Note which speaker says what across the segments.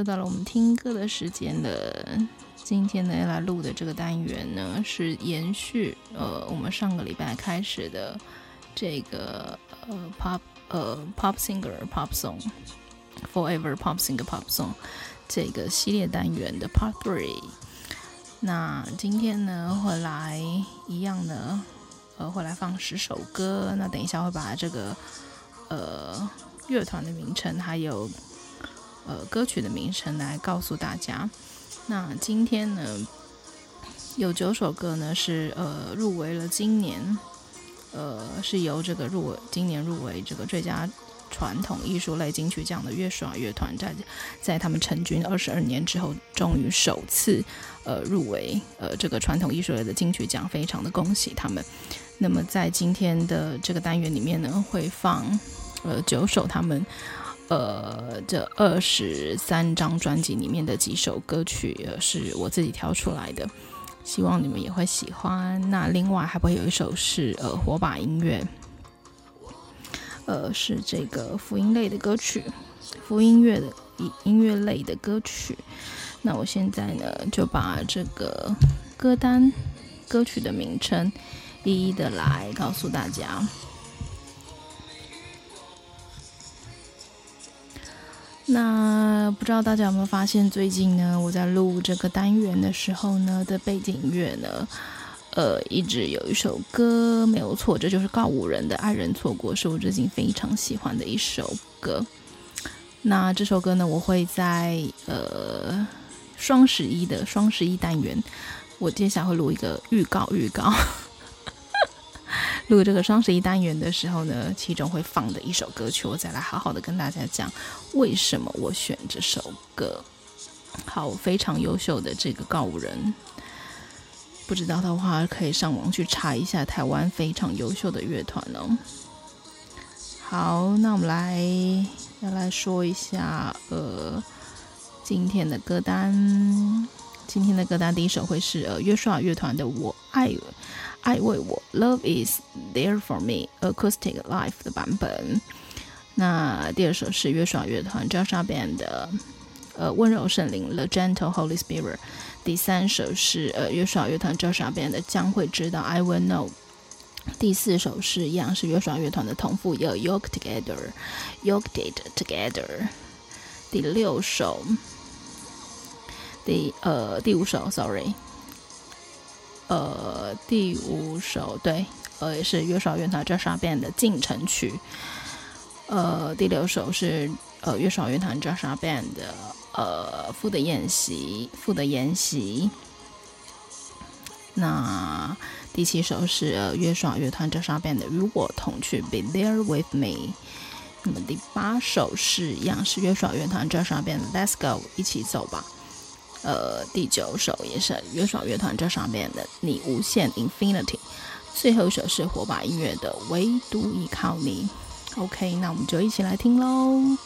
Speaker 1: 又到了我们听歌的时间了。今天呢，要来录的这个单元呢，是延续呃我们上个礼拜开始的这个呃 pop 呃 pop singer pop song forever pop singer pop song 这个系列单元的 part three。那今天呢，会来一样的呃会来放十首歌。那等一下会把这个呃。乐团的名称还有呃歌曲的名称来告诉大家。那今天呢，有九首歌呢是呃入围了今年呃是由这个入围今年入围这个最佳传统艺术类金曲奖的约书亚乐团在在他们成军二十二年之后，终于首次呃入围呃这个传统艺术类的金曲奖，非常的恭喜他们。那么在今天的这个单元里面呢，会放。呃，九首他们呃这二十三张专辑里面的几首歌曲，呃，是我自己挑出来的，希望你们也会喜欢。那另外还会有一首是呃火把音乐，呃是这个福音类的歌曲，福音乐的音音乐类的歌曲。那我现在呢就把这个歌单歌曲的名称一一的来告诉大家。那不知道大家有没有发现，最近呢，我在录这个单元的时候呢的背景音乐呢，呃，一直有一首歌没有错，这就是告五人的《爱人错过》，是我最近非常喜欢的一首歌。那这首歌呢，我会在呃双十一的双十一单元，我接下来会录一个预告预告。录这个双十一单元的时候呢，其中会放的一首歌曲，我再来好好的跟大家讲为什么我选这首歌。好，非常优秀的这个告五人，不知道的话可以上网去查一下台湾非常优秀的乐团哦。好，那我们来要来说一下呃今天的歌单。今天的歌单第一首会是呃约书亚乐团的《我爱》。爱为我，Love is there for me acoustic live 的版本。那第二首是约书亚乐团 Joshua Band 的呃温柔圣灵 The Gentle Holy Spirit。第三首是呃约书亚乐团 Joshua Band 的将会知道 I will know。第四首是一样是约书亚乐团的同父异母 Yoked Together Yoked Together。第六首，第呃第五首，Sorry。呃，第五首对，呃，也是约书亚乐团 Joshua Band 的进城曲。呃，第六首是呃约书亚乐团 j o s h a Band 的呃父的宴席，父的宴席。那第七首是呃约书亚乐团 j o s h a Band 的与我同去，Be there with me。那么第八首是一样是约书亚乐团 j o s h a Band 的 Let's Go，一起走吧。呃，第九首也是约书亚乐团这上面的《你无限 Infinity》，最后一首是火把音乐的《唯独依靠你》。OK，那我们就一起
Speaker 2: 来听喽。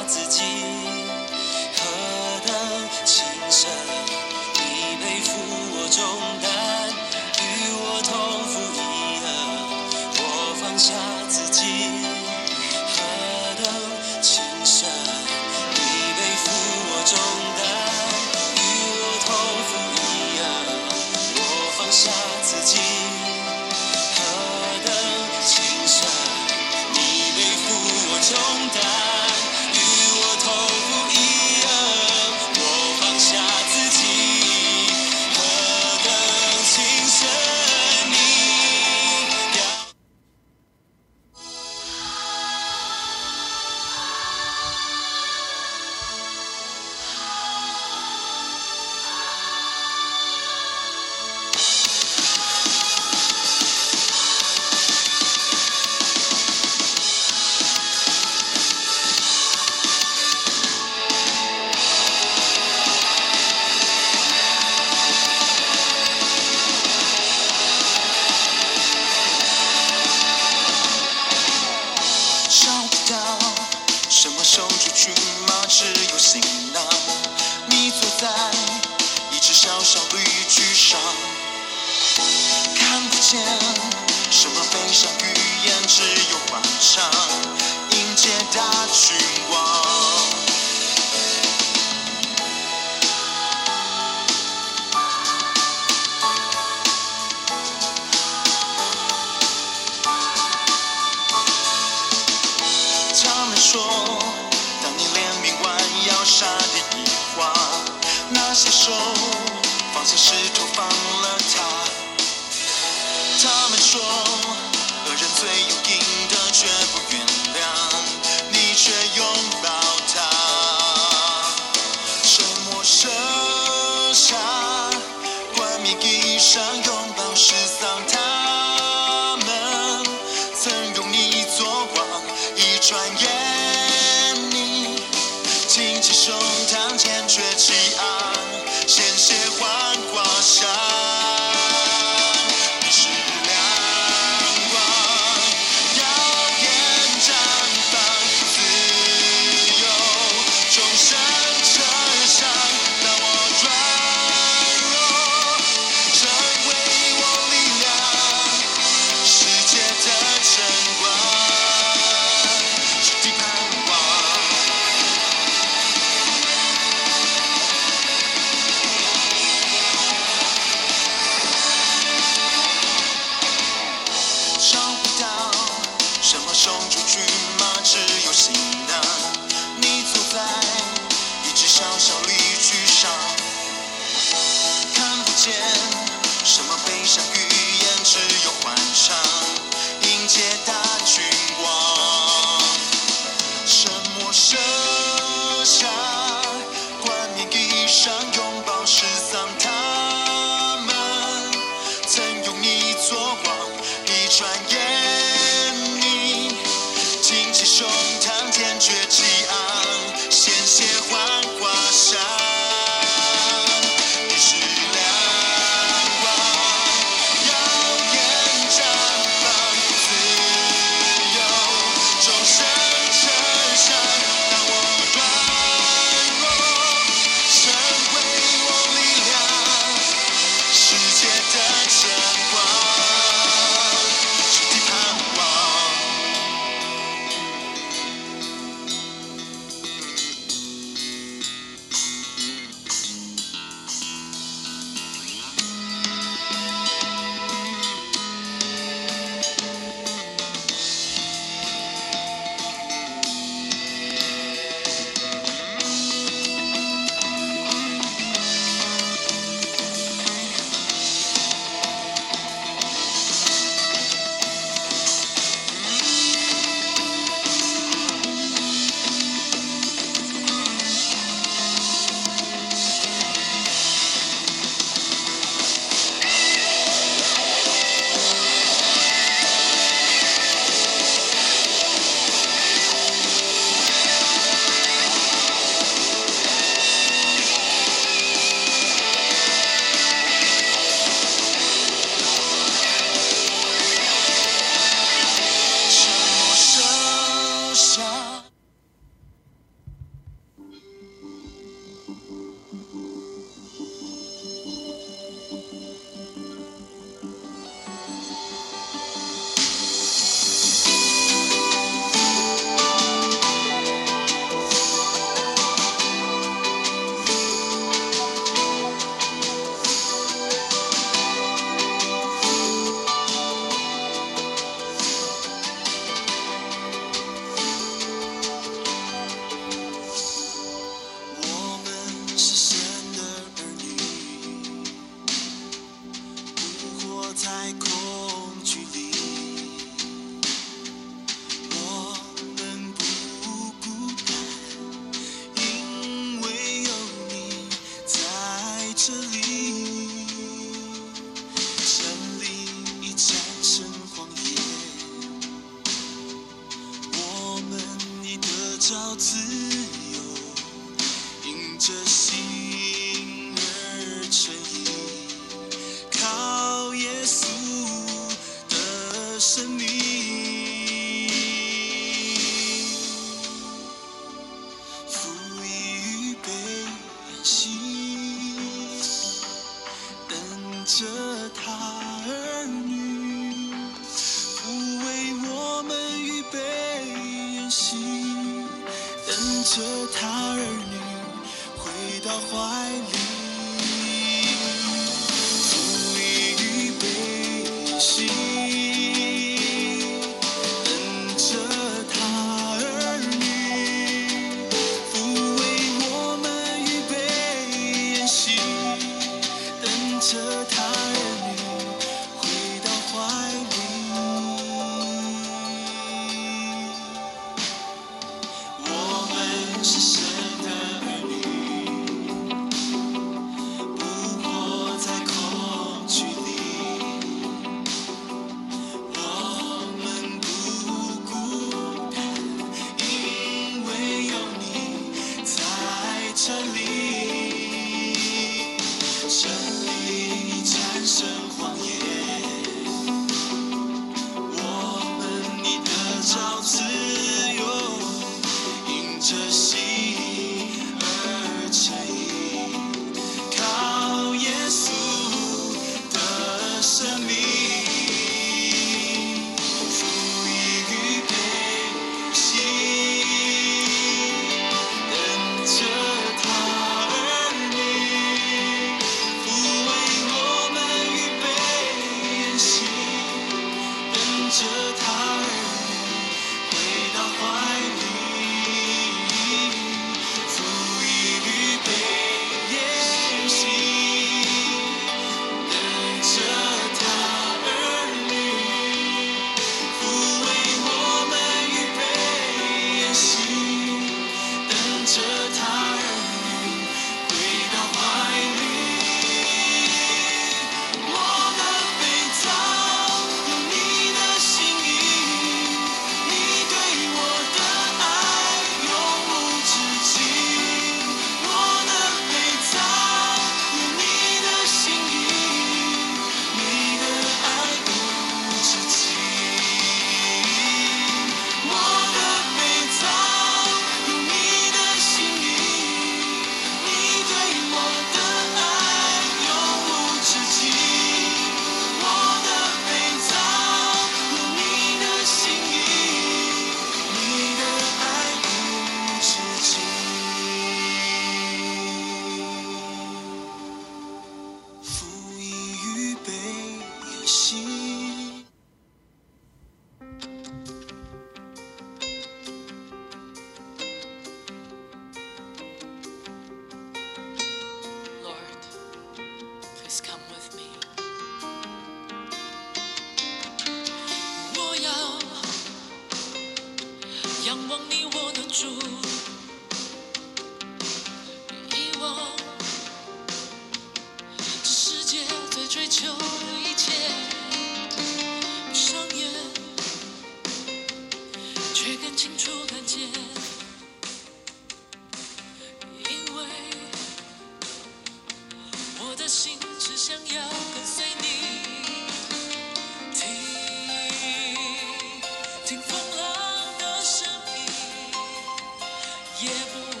Speaker 2: 也不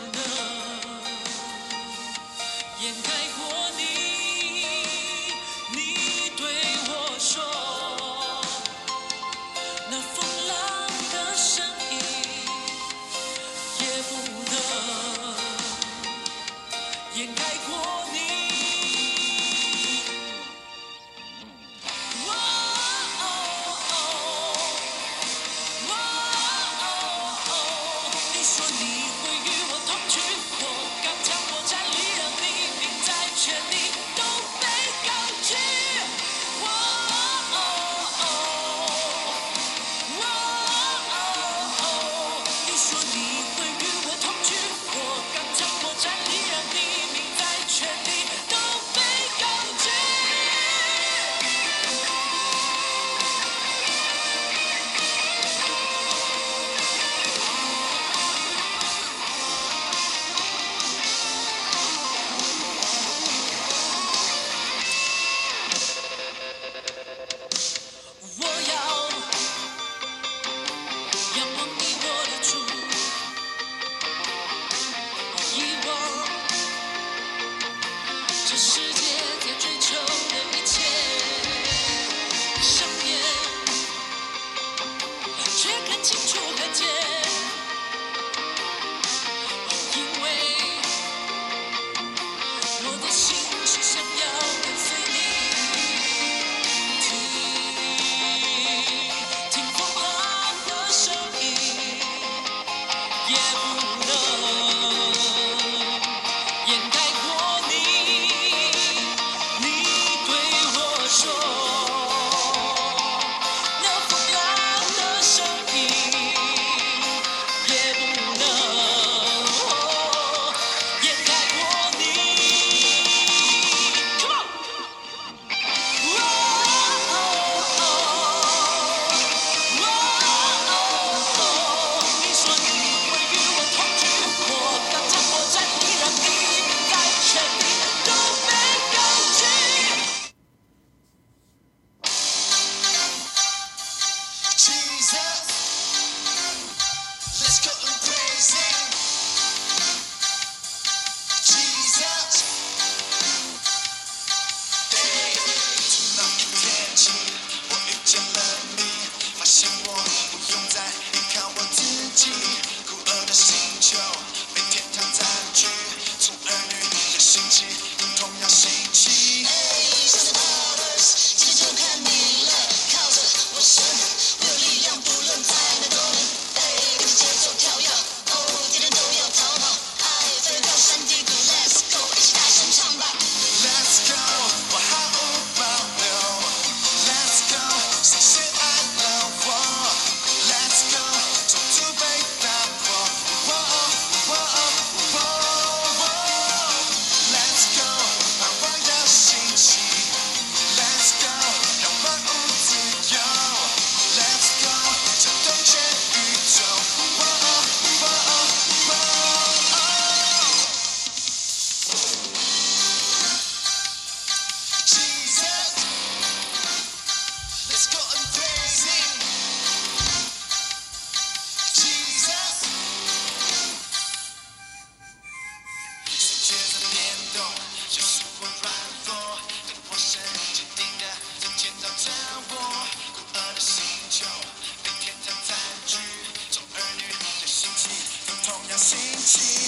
Speaker 2: sentir.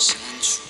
Speaker 2: 弱深处。